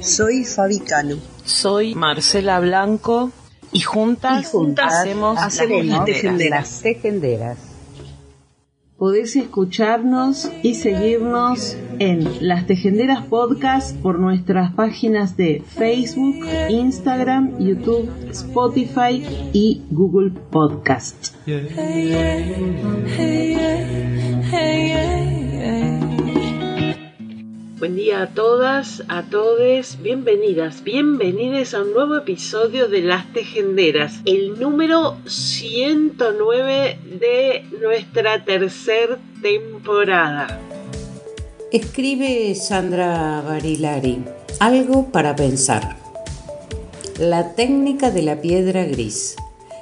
Soy Fabi Cano. Soy Marcela Blanco y juntas, hacemos, las tejenderas. Podés escucharnos y seguirnos en Las Tejenderas Podcast por nuestras páginas de Facebook, Instagram, YouTube, Spotify y Google Podcast. Buen día a todas, a todes, bienvenidas, bienvenidas a un nuevo episodio de Las Tejenderas, el número 109 de nuestra tercera temporada. Escribe Sandra Barilari, algo para pensar. La técnica de la piedra gris.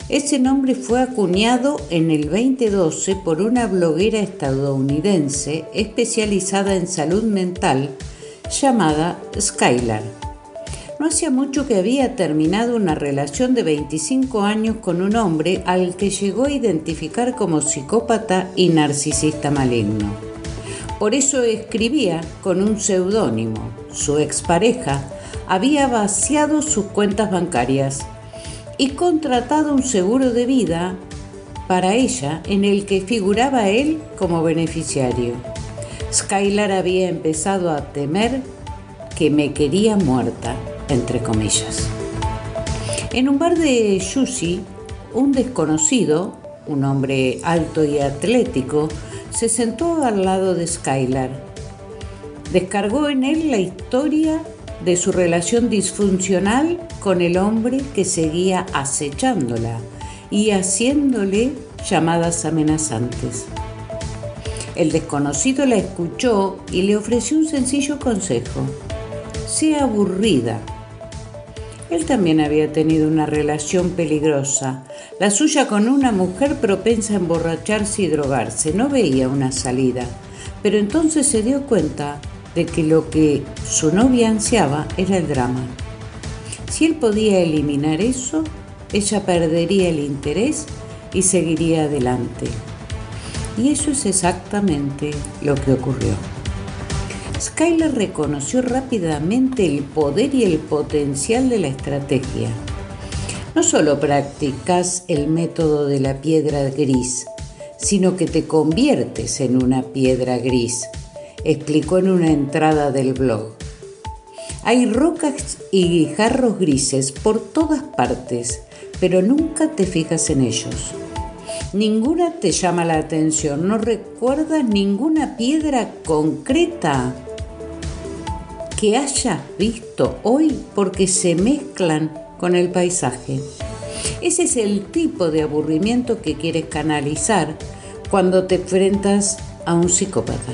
Ese nombre fue acuñado en el 2012 por una bloguera estadounidense especializada en salud mental llamada Skylar. No hacía mucho que había terminado una relación de 25 años con un hombre al que llegó a identificar como psicópata y narcisista maligno. Por eso escribía con un seudónimo. Su expareja había vaciado sus cuentas bancarias y contratado un seguro de vida para ella en el que figuraba él como beneficiario. Skylar había empezado a temer que me quería muerta, entre comillas. En un bar de Yushi, un desconocido, un hombre alto y atlético, se sentó al lado de Skylar. Descargó en él la historia de su relación disfuncional con el hombre que seguía acechándola y haciéndole llamadas amenazantes. El desconocido la escuchó y le ofreció un sencillo consejo. Sea aburrida. Él también había tenido una relación peligrosa, la suya con una mujer propensa a emborracharse y drogarse. No veía una salida, pero entonces se dio cuenta de que lo que su novia ansiaba era el drama. Si él podía eliminar eso, ella perdería el interés y seguiría adelante. Y eso es exactamente lo que ocurrió. Skylar reconoció rápidamente el poder y el potencial de la estrategia. No solo practicas el método de la piedra gris, sino que te conviertes en una piedra gris explicó en una entrada del blog. Hay rocas y guijarros grises por todas partes, pero nunca te fijas en ellos. Ninguna te llama la atención, no recuerdas ninguna piedra concreta que hayas visto hoy porque se mezclan con el paisaje. Ese es el tipo de aburrimiento que quieres canalizar cuando te enfrentas a un psicópata.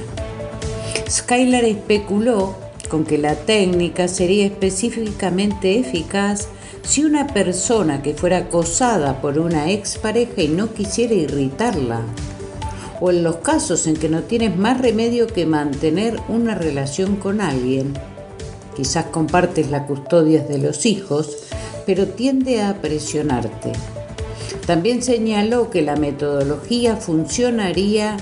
Skylar especuló con que la técnica sería específicamente eficaz si una persona que fuera acosada por una expareja y no quisiera irritarla, o en los casos en que no tienes más remedio que mantener una relación con alguien, quizás compartes la custodia de los hijos, pero tiende a presionarte. También señaló que la metodología funcionaría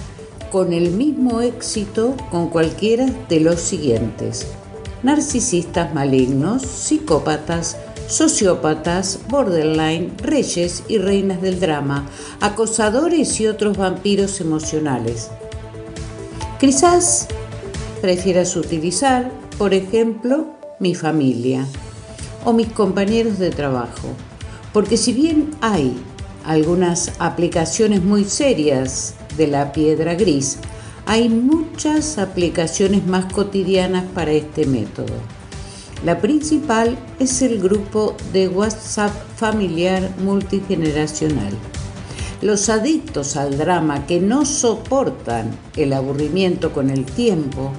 con el mismo éxito con cualquiera de los siguientes. Narcisistas malignos, psicópatas, sociópatas, borderline, reyes y reinas del drama, acosadores y otros vampiros emocionales. Quizás prefieras utilizar, por ejemplo, mi familia o mis compañeros de trabajo, porque si bien hay algunas aplicaciones muy serias de la piedra gris, hay muchas aplicaciones más cotidianas para este método. La principal es el grupo de WhatsApp familiar multigeneracional. Los adictos al drama que no soportan el aburrimiento con el tiempo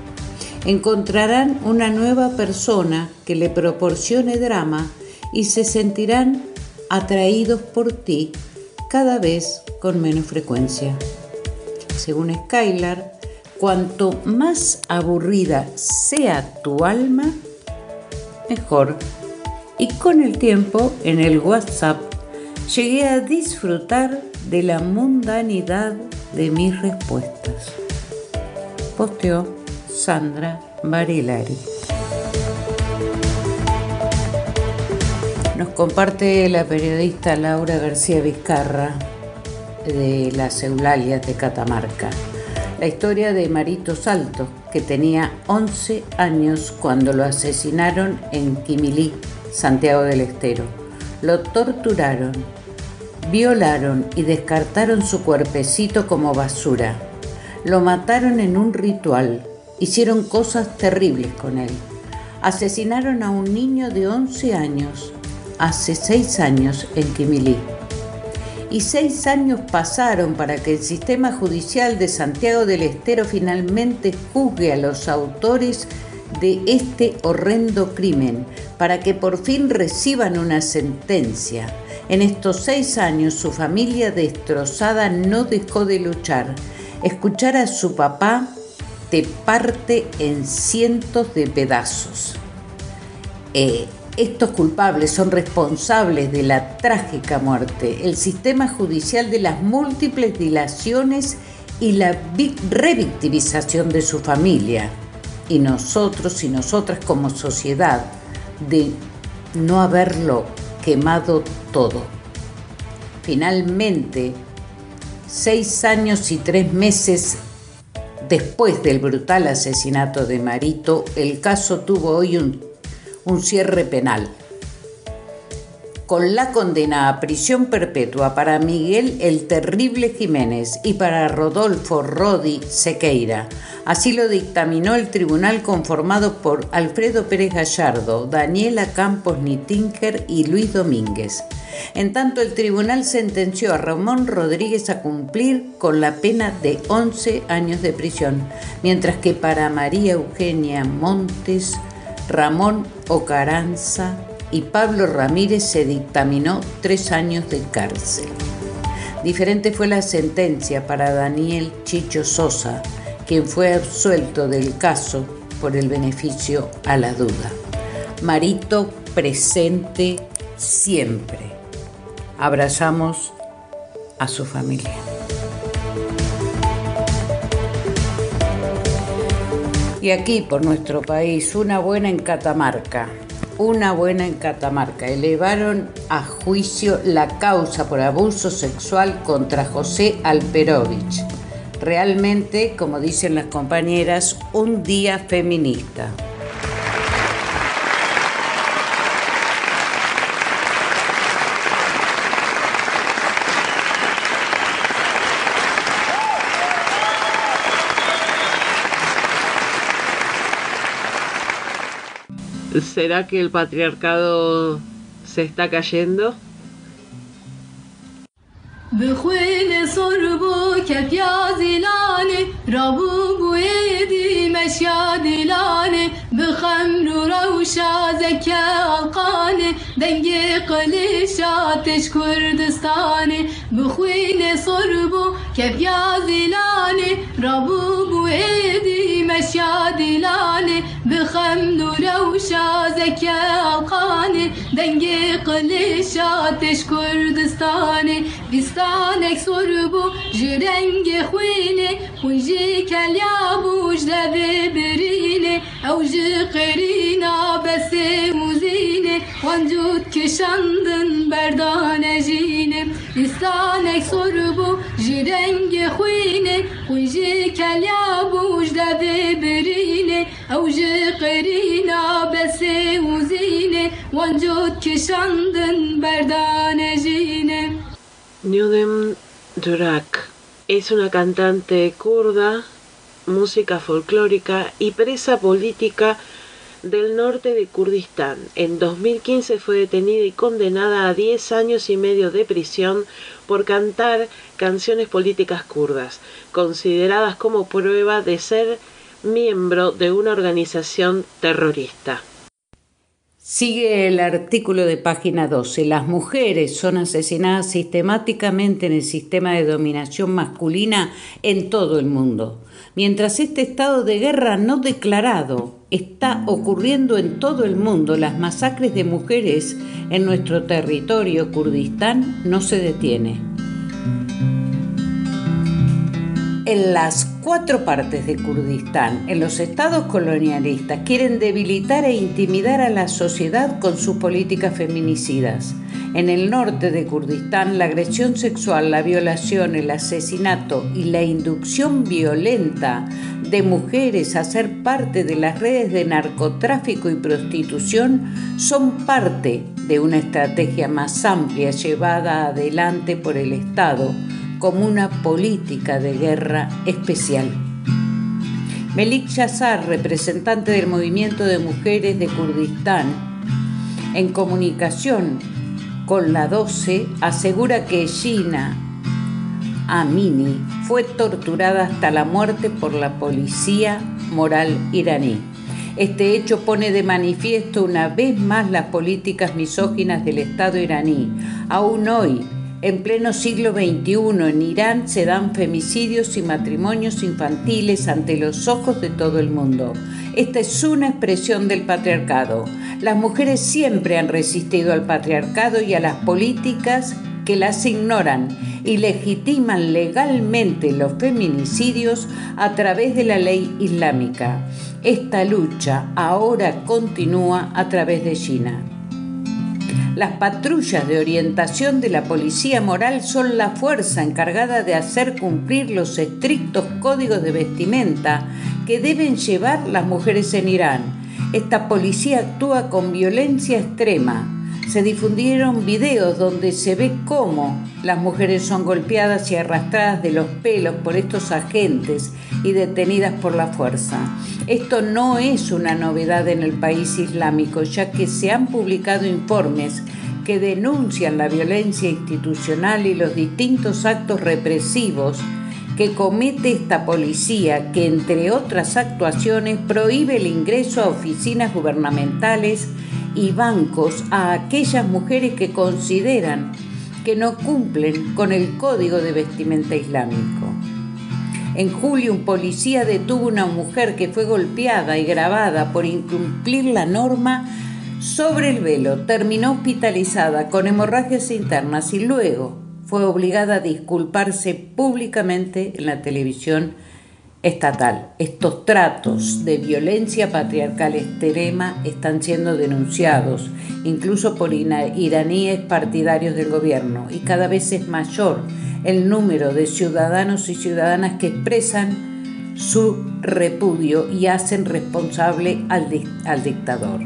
encontrarán una nueva persona que le proporcione drama y se sentirán atraídos por ti cada vez con menos frecuencia. Según Skylar, cuanto más aburrida sea tu alma, mejor. Y con el tiempo, en el WhatsApp, llegué a disfrutar de la mundanidad de mis respuestas. Posteó Sandra Barilari. Nos comparte la periodista Laura García Vizcarra de las Eulalias de Catamarca la historia de Marito Salto, que tenía 11 años cuando lo asesinaron en Quimilí, Santiago del Estero. Lo torturaron, violaron y descartaron su cuerpecito como basura. Lo mataron en un ritual, hicieron cosas terribles con él. Asesinaron a un niño de 11 años, hace 6 años en Quimilí y seis años pasaron para que el sistema judicial de Santiago del Estero finalmente juzgue a los autores de este horrendo crimen, para que por fin reciban una sentencia. En estos seis años su familia destrozada no dejó de luchar. Escuchar a su papá te parte en cientos de pedazos. Eh, estos culpables son responsables de la trágica muerte, el sistema judicial de las múltiples dilaciones y la revictimización de su familia. Y nosotros y nosotras como sociedad de no haberlo quemado todo. Finalmente, seis años y tres meses después del brutal asesinato de Marito, el caso tuvo hoy un un cierre penal. Con la condena a prisión perpetua para Miguel el Terrible Jiménez y para Rodolfo Rodi Sequeira. Así lo dictaminó el tribunal conformado por Alfredo Pérez Gallardo, Daniela Campos Nitinger y Luis Domínguez. En tanto, el tribunal sentenció a Ramón Rodríguez a cumplir con la pena de 11 años de prisión, mientras que para María Eugenia Montes Ramón Ocaranza y Pablo Ramírez se dictaminó tres años de cárcel. Diferente fue la sentencia para Daniel Chicho Sosa, quien fue absuelto del caso por el beneficio a la duda. Marito presente siempre. Abrazamos a su familia. Y aquí por nuestro país, una buena en Catamarca. Una buena en Catamarca. Elevaron a juicio la causa por abuso sexual contra José Alperovich. Realmente, como dicen las compañeras, un día feminista. ¿Será que el patriarcado se está cayendo? بخوین سر بو که پیازیلانه رابو بویدی مشادیلانه بخمر و روشا زکه القانه دنگی قلیشاتش کردستانه بخوین سر بو Kebya zilali Rabu bu edi meşya dilali Bixem nurevşa zeke alkani Dengi qilişa teş kurdistani Bistanek sorbu jirengi xwini Hunji kelya bu jdebi birini. Evji qirina besi muzini. Vancud kişandın berdane jini. Bistanek sorbu بو جرنگ خوینه خویجی کلیا بوش دبه برینه او جی قرینا بسه موزینه وانجود کشاندن بردانه جینه Nudem Durak es una cantante kurda, música folclórica y presa política del norte de Kurdistán. En 2015 fue detenida y condenada a 10 años y medio de prisión por cantar canciones políticas kurdas, consideradas como prueba de ser miembro de una organización terrorista. Sigue el artículo de página 12. Las mujeres son asesinadas sistemáticamente en el sistema de dominación masculina en todo el mundo. Mientras este estado de guerra no declarado está ocurriendo en todo el mundo, las masacres de mujeres en nuestro territorio Kurdistán no se detiene. En las cuatro partes de Kurdistán, en los estados colonialistas, quieren debilitar e intimidar a la sociedad con sus políticas feminicidas. En el norte de Kurdistán, la agresión sexual, la violación, el asesinato y la inducción violenta de mujeres a ser parte de las redes de narcotráfico y prostitución son parte de una estrategia más amplia llevada adelante por el Estado como una política de guerra especial. Melik Yazar, representante del movimiento de mujeres de Kurdistán, en comunicación con la 12, asegura que Gina Amini fue torturada hasta la muerte por la policía moral iraní. Este hecho pone de manifiesto una vez más las políticas misóginas del Estado iraní. Aún hoy, en pleno siglo XXI en Irán se dan femicidios y matrimonios infantiles ante los ojos de todo el mundo. Esta es una expresión del patriarcado. Las mujeres siempre han resistido al patriarcado y a las políticas que las ignoran y legitiman legalmente los feminicidios a través de la ley islámica. Esta lucha ahora continúa a través de China. Las patrullas de orientación de la policía moral son la fuerza encargada de hacer cumplir los estrictos códigos de vestimenta que deben llevar las mujeres en Irán. Esta policía actúa con violencia extrema. Se difundieron videos donde se ve cómo las mujeres son golpeadas y arrastradas de los pelos por estos agentes y detenidas por la fuerza. Esto no es una novedad en el país islámico, ya que se han publicado informes que denuncian la violencia institucional y los distintos actos represivos que comete esta policía que, entre otras actuaciones, prohíbe el ingreso a oficinas gubernamentales y bancos a aquellas mujeres que consideran que no cumplen con el código de vestimenta islámico. En julio, un policía detuvo a una mujer que fue golpeada y grabada por incumplir la norma sobre el velo. Terminó hospitalizada con hemorragias internas y luego fue obligada a disculparse públicamente en la televisión estatal. Estos tratos de violencia patriarcal extrema están siendo denunciados, incluso por iraníes partidarios del gobierno, y cada vez es mayor el número de ciudadanos y ciudadanas que expresan su repudio y hacen responsable al, al dictador.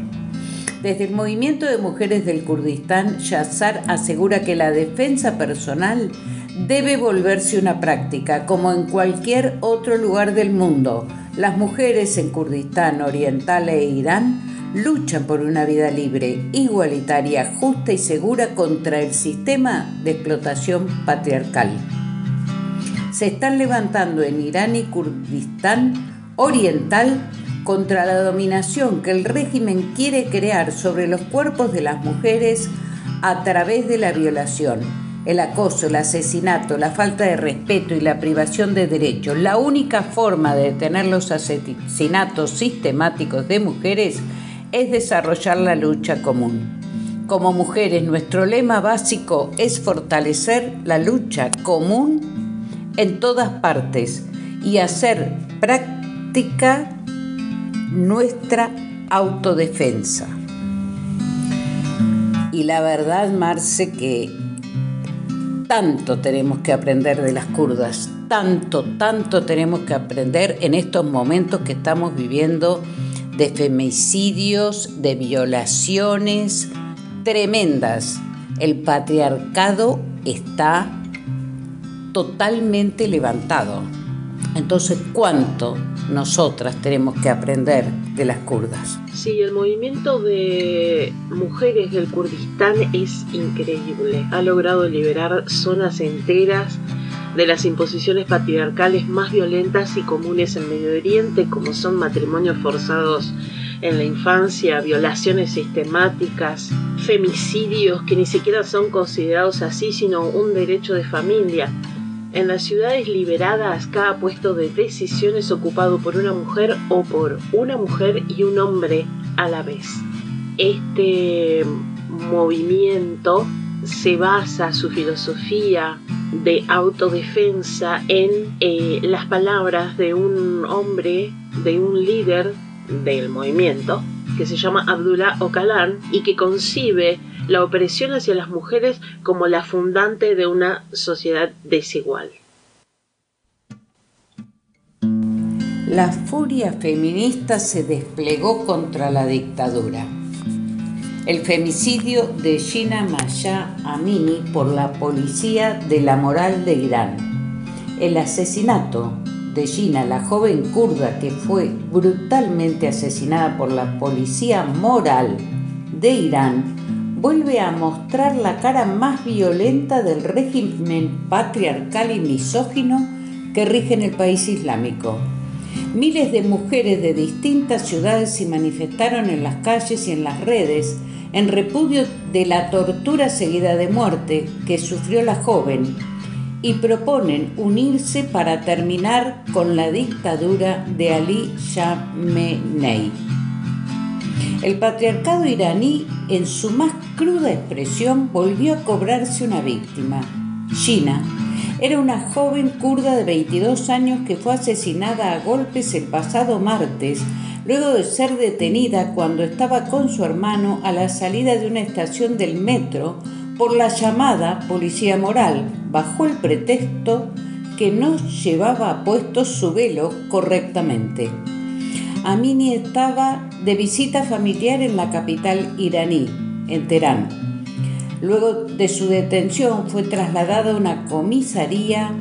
Desde el movimiento de mujeres del Kurdistán, Yazar asegura que la defensa personal debe volverse una práctica, como en cualquier otro lugar del mundo. Las mujeres en Kurdistán Oriental e Irán luchan por una vida libre, igualitaria, justa y segura contra el sistema de explotación patriarcal. Se están levantando en Irán y Kurdistán Oriental contra la dominación que el régimen quiere crear sobre los cuerpos de las mujeres a través de la violación, el acoso, el asesinato, la falta de respeto y la privación de derechos. La única forma de detener los asesinatos sistemáticos de mujeres es desarrollar la lucha común. Como mujeres, nuestro lema básico es fortalecer la lucha común en todas partes y hacer práctica nuestra autodefensa. Y la verdad, Marce, que tanto tenemos que aprender de las kurdas, tanto, tanto tenemos que aprender en estos momentos que estamos viviendo de femicidios, de violaciones tremendas. El patriarcado está totalmente levantado. Entonces, ¿cuánto nosotras tenemos que aprender de las kurdas? Sí, el movimiento de mujeres del Kurdistán es increíble. Ha logrado liberar zonas enteras de las imposiciones patriarcales más violentas y comunes en Medio Oriente, como son matrimonios forzados en la infancia, violaciones sistemáticas, femicidios que ni siquiera son considerados así, sino un derecho de familia. En las ciudades liberadas, cada puesto de decisión es ocupado por una mujer o por una mujer y un hombre a la vez. Este movimiento se basa su filosofía de autodefensa en eh, las palabras de un hombre, de un líder del movimiento, que se llama Abdullah Ocalan y que concibe la opresión hacia las mujeres como la fundante de una sociedad desigual. La furia feminista se desplegó contra la dictadura el femicidio de Gina Maya Amini por la policía de la moral de Irán, el asesinato de Gina, la joven kurda que fue brutalmente asesinada por la policía moral de Irán, vuelve a mostrar la cara más violenta del régimen patriarcal y misógino que rige en el país islámico. Miles de mujeres de distintas ciudades se manifestaron en las calles y en las redes en repudio de la tortura seguida de muerte que sufrió la joven y proponen unirse para terminar con la dictadura de Ali Khamenei. El patriarcado iraní, en su más cruda expresión, volvió a cobrarse una víctima. Gina era una joven kurda de 22 años que fue asesinada a golpes el pasado martes luego de ser detenida cuando estaba con su hermano a la salida de una estación del metro por la llamada policía moral, bajo el pretexto que no llevaba puesto su velo correctamente. Amini estaba de visita familiar en la capital iraní, en Teherán. Luego de su detención fue trasladada a una comisaría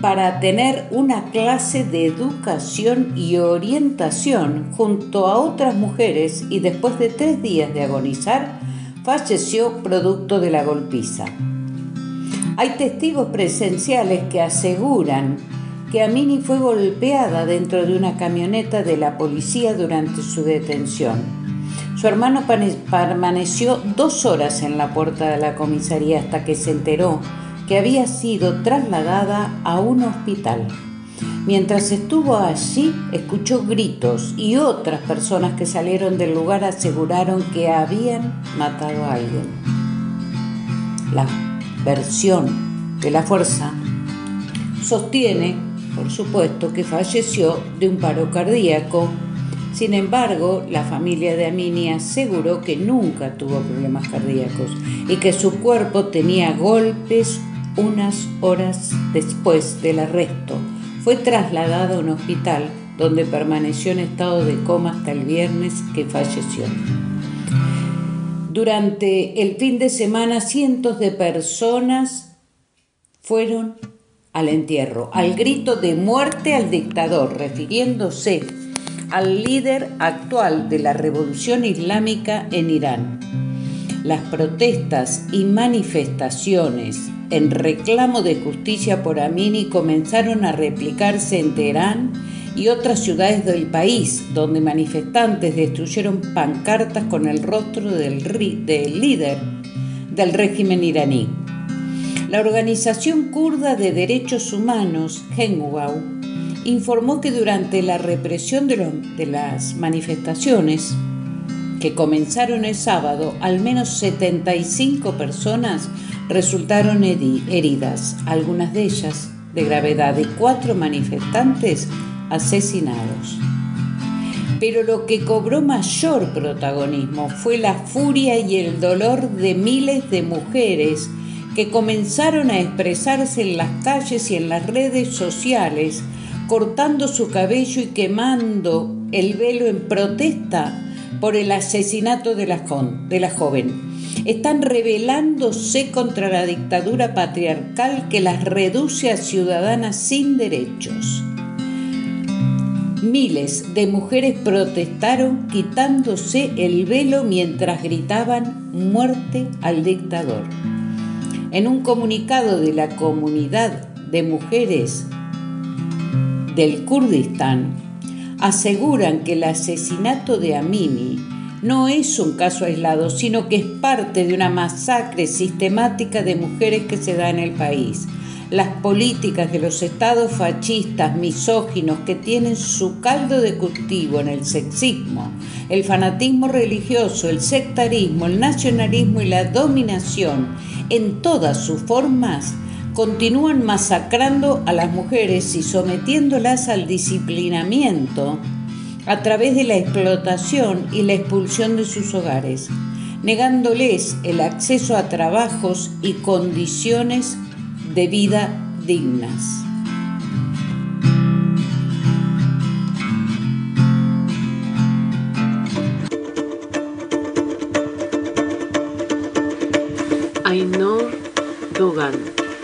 para tener una clase de educación y orientación junto a otras mujeres y después de tres días de agonizar, falleció producto de la golpiza. Hay testigos presenciales que aseguran que Amini fue golpeada dentro de una camioneta de la policía durante su detención. Su hermano permaneció dos horas en la puerta de la comisaría hasta que se enteró que había sido trasladada a un hospital. Mientras estuvo allí, escuchó gritos y otras personas que salieron del lugar aseguraron que habían matado a alguien. La versión de la fuerza sostiene, por supuesto, que falleció de un paro cardíaco. Sin embargo, la familia de Amini aseguró que nunca tuvo problemas cardíacos y que su cuerpo tenía golpes unas horas después del arresto, fue trasladada a un hospital donde permaneció en estado de coma hasta el viernes que falleció. Durante el fin de semana cientos de personas fueron al entierro, al grito de muerte al dictador, refiriéndose al líder actual de la revolución islámica en Irán. Las protestas y manifestaciones en reclamo de justicia por Amini comenzaron a replicarse en Teherán y otras ciudades del país, donde manifestantes destruyeron pancartas con el rostro del, líder del régimen iraní. La organización kurda de derechos humanos, Henwau, informó que durante la represión de, las manifestaciones, que comenzaron el sábado, al menos 75 personas resultaron heridas, algunas de ellas de gravedad, y cuatro manifestantes asesinados. Pero lo que cobró mayor protagonismo fue la furia y el dolor de miles de mujeres que comenzaron a expresarse en las calles y en las redes sociales, cortando su cabello y quemando el velo en protesta por el asesinato de la, de la joven están rebelándose contra la dictadura patriarcal que las reduce a ciudadanas sin derechos. Miles de mujeres protestaron quitándose el velo mientras gritaban muerte al dictador. En un comunicado de la comunidad de mujeres del Kurdistán, aseguran que el asesinato de Amini no es un caso aislado, sino que es parte de una masacre sistemática de mujeres que se da en el país. Las políticas de los estados fascistas misóginos que tienen su caldo de cultivo en el sexismo, el fanatismo religioso, el sectarismo, el nacionalismo y la dominación en todas sus formas continúan masacrando a las mujeres y sometiéndolas al disciplinamiento a través de la explotación y la expulsión de sus hogares, negándoles el acceso a trabajos y condiciones de vida dignas.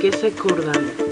Que se acordan.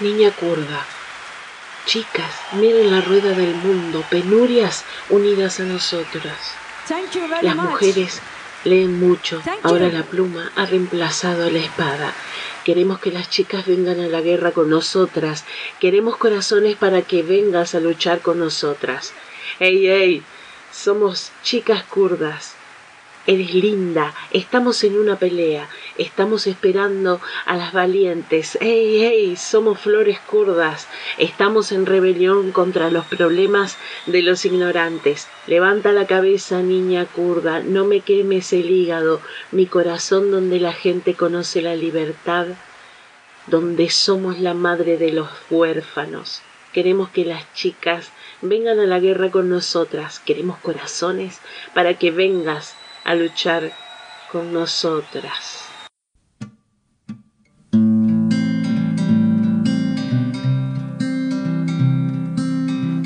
Niña kurda. Chicas, miren la rueda del mundo, penurias unidas a nosotras. Las mujeres leen mucho, ahora la pluma ha reemplazado la espada. Queremos que las chicas vengan a la guerra con nosotras, queremos corazones para que vengas a luchar con nosotras. ¡Ey, ey! Somos chicas kurdas. Eres linda, estamos en una pelea, estamos esperando a las valientes. ¡Ey, ey! Somos flores kurdas, estamos en rebelión contra los problemas de los ignorantes. Levanta la cabeza, niña kurda, no me quemes el hígado, mi corazón donde la gente conoce la libertad, donde somos la madre de los huérfanos. Queremos que las chicas vengan a la guerra con nosotras. Queremos corazones para que vengas a luchar con nosotras.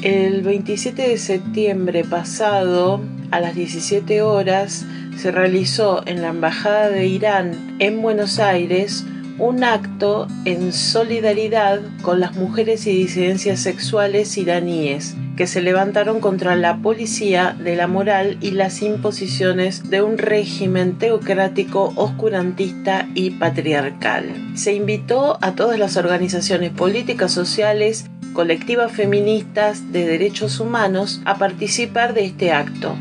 El 27 de septiembre pasado, a las 17 horas, se realizó en la Embajada de Irán en Buenos Aires un acto en solidaridad con las mujeres y disidencias sexuales iraníes se levantaron contra la policía de la moral y las imposiciones de un régimen teocrático, oscurantista y patriarcal. Se invitó a todas las organizaciones políticas, sociales, colectivas feministas de derechos humanos a participar de este acto.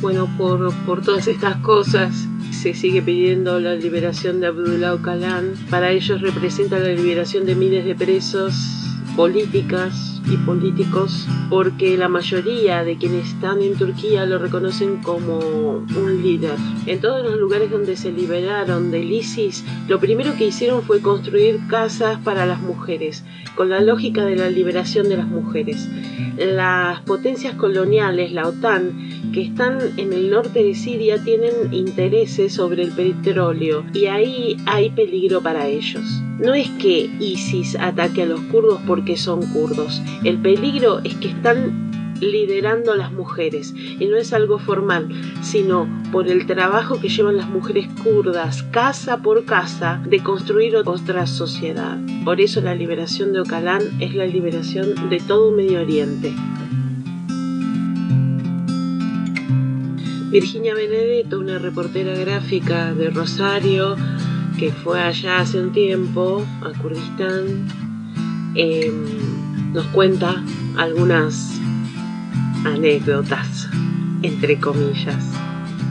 Bueno, por, por todas estas cosas se sigue pidiendo la liberación de Abdullah Öcalan. Para ellos representa la liberación de miles de presos políticas y políticos porque la mayoría de quienes están en Turquía lo reconocen como un líder. En todos los lugares donde se liberaron del ISIS, lo primero que hicieron fue construir casas para las mujeres, con la lógica de la liberación de las mujeres. Las potencias coloniales, la OTAN, que están en el norte de Siria, tienen intereses sobre el petróleo y ahí hay peligro para ellos. No es que ISIS ataque a los kurdos porque son kurdos, el peligro es que están liderando a las mujeres y no es algo formal, sino por el trabajo que llevan las mujeres kurdas casa por casa de construir otra sociedad. Por eso la liberación de Ocalán es la liberación de todo Medio Oriente. Virginia Benedetto, una reportera gráfica de Rosario, que fue allá hace un tiempo, a Kurdistán, em, nos cuenta algunas anécdotas, entre comillas.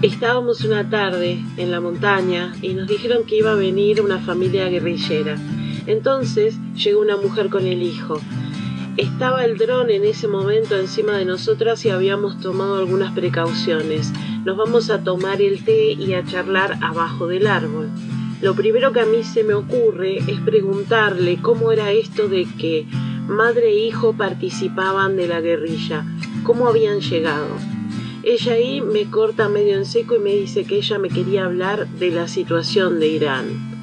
Estábamos una tarde en la montaña y nos dijeron que iba a venir una familia guerrillera. Entonces llegó una mujer con el hijo. Estaba el dron en ese momento encima de nosotras y habíamos tomado algunas precauciones. Nos vamos a tomar el té y a charlar abajo del árbol. Lo primero que a mí se me ocurre es preguntarle cómo era esto de que madre e hijo participaban de la guerrilla, cómo habían llegado. Ella ahí me corta medio en seco y me dice que ella me quería hablar de la situación de Irán.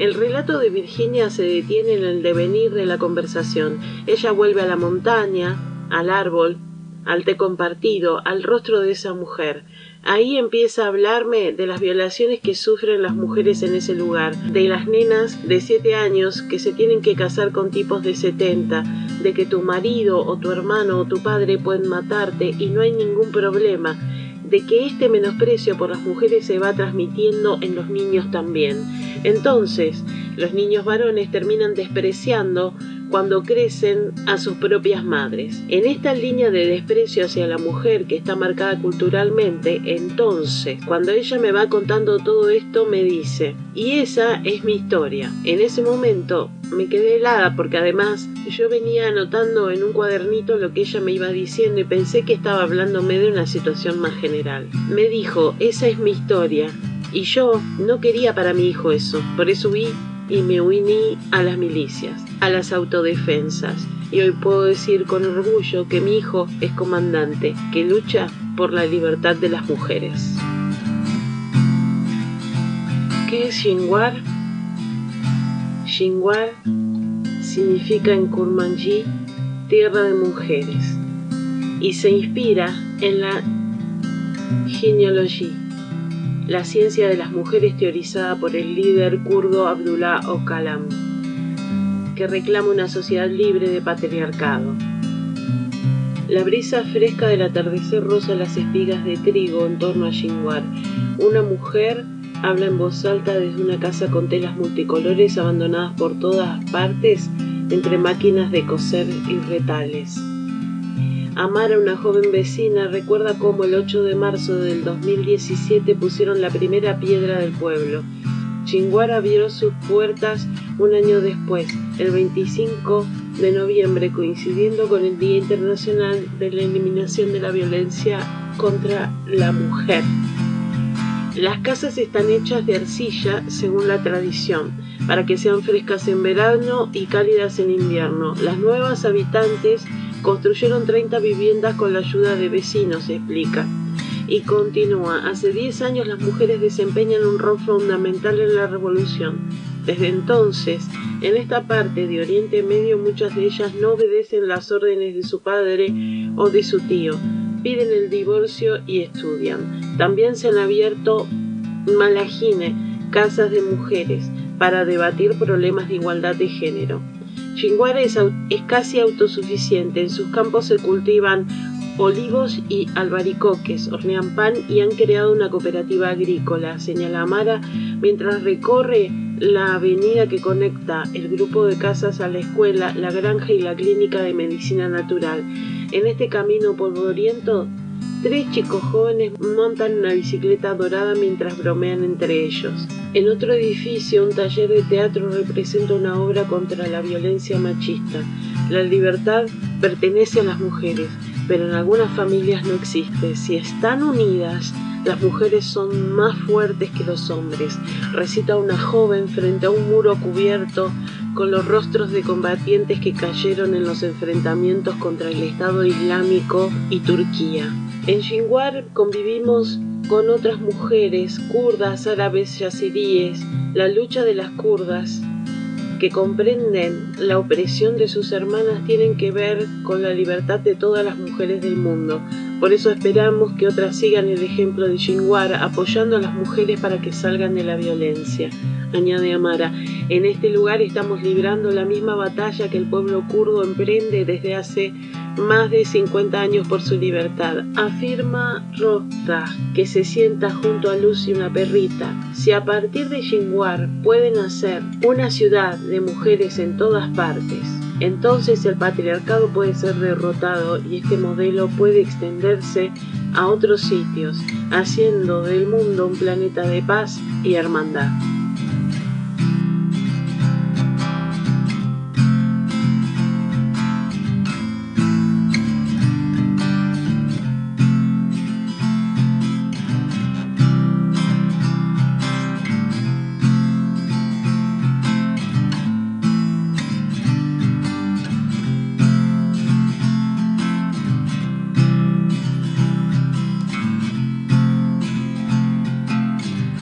El relato de Virginia se detiene en el devenir de la conversación. Ella vuelve a la montaña, al árbol, al té compartido, al rostro de esa mujer. Ahí empieza a hablarme de las violaciones que sufren las mujeres en ese lugar, de las nenas de 7 años que se tienen que casar con tipos de 70, de que tu marido o tu hermano o tu padre pueden matarte y no hay ningún problema, de que este menosprecio por las mujeres se va transmitiendo en los niños también. Entonces, los niños varones terminan despreciando cuando crecen a sus propias madres. En esta línea de desprecio hacia la mujer que está marcada culturalmente, entonces, cuando ella me va contando todo esto, me dice, y esa es mi historia. En ese momento me quedé helada porque además yo venía anotando en un cuadernito lo que ella me iba diciendo y pensé que estaba hablándome de una situación más general. Me dijo, esa es mi historia. Y yo no quería para mi hijo eso, por eso vi y me uní a las milicias, a las autodefensas. Y hoy puedo decir con orgullo que mi hijo es comandante, que lucha por la libertad de las mujeres. ¿Qué es Shinwar? Shinwar significa en Kurmanji tierra de mujeres y se inspira en la genealogía la ciencia de las mujeres teorizada por el líder kurdo Abdullah Öcalan. que reclama una sociedad libre de patriarcado. La brisa fresca del atardecer roza las espigas de trigo en torno a Shinwar. Una mujer habla en voz alta desde una casa con telas multicolores abandonadas por todas partes entre máquinas de coser y retales. Amara, una joven vecina, recuerda cómo el 8 de marzo del 2017 pusieron la primera piedra del pueblo. Chinguara abrió sus puertas un año después, el 25 de noviembre, coincidiendo con el Día Internacional de la Eliminación de la Violencia contra la Mujer. Las casas están hechas de arcilla según la tradición, para que sean frescas en verano y cálidas en invierno. Las nuevas habitantes construyeron 30 viviendas con la ayuda de vecinos, explica. Y continúa, hace 10 años las mujeres desempeñan un rol fundamental en la revolución. Desde entonces, en esta parte de Oriente Medio muchas de ellas no obedecen las órdenes de su padre o de su tío, piden el divorcio y estudian. También se han abierto malajine, casas de mujeres, para debatir problemas de igualdad de género. Chinguara es, casi autosuficiente. En sus campos se cultivan olivos y albaricoques, hornean pan y han creado una cooperativa agrícola, señala Amara, mientras recorre la avenida que conecta el grupo de casas a la escuela, la granja y la clínica de medicina natural. En este camino polvoriento, tres chicos jóvenes montan una bicicleta dorada mientras bromean entre ellos. En otro edificio, un taller de teatro representa una obra contra la violencia machista. La libertad pertenece a las mujeres, pero en algunas familias no existe. Si están unidas, las mujeres son más fuertes que los hombres. Recita una joven frente a un muro cubierto con los rostros de combatientes que cayeron en los enfrentamientos contra el Estado Islámico y Turquía. En Shinwar convivimos con otras mujeres kurdas, árabes, yaziríes, la lucha de las kurdas que comprenden la opresión de sus hermanas tienen que ver con la libertad de todas las mujeres del mundo. Por eso esperamos que otras sigan el ejemplo de Shinwar apoyando a las mujeres para que salgan de la violencia. Añade Amara, en este lugar estamos librando la misma batalla que el pueblo kurdo emprende desde hace más de 50 años por su libertad. Afirma Rota que se sienta junto a Lucy una perrita. Si a partir de Xinguar pueden hacer una ciudad de mujeres en todas partes, entonces el patriarcado puede ser derrotado y este modelo puede extenderse a otros sitios, haciendo del mundo un planeta de paz y hermandad.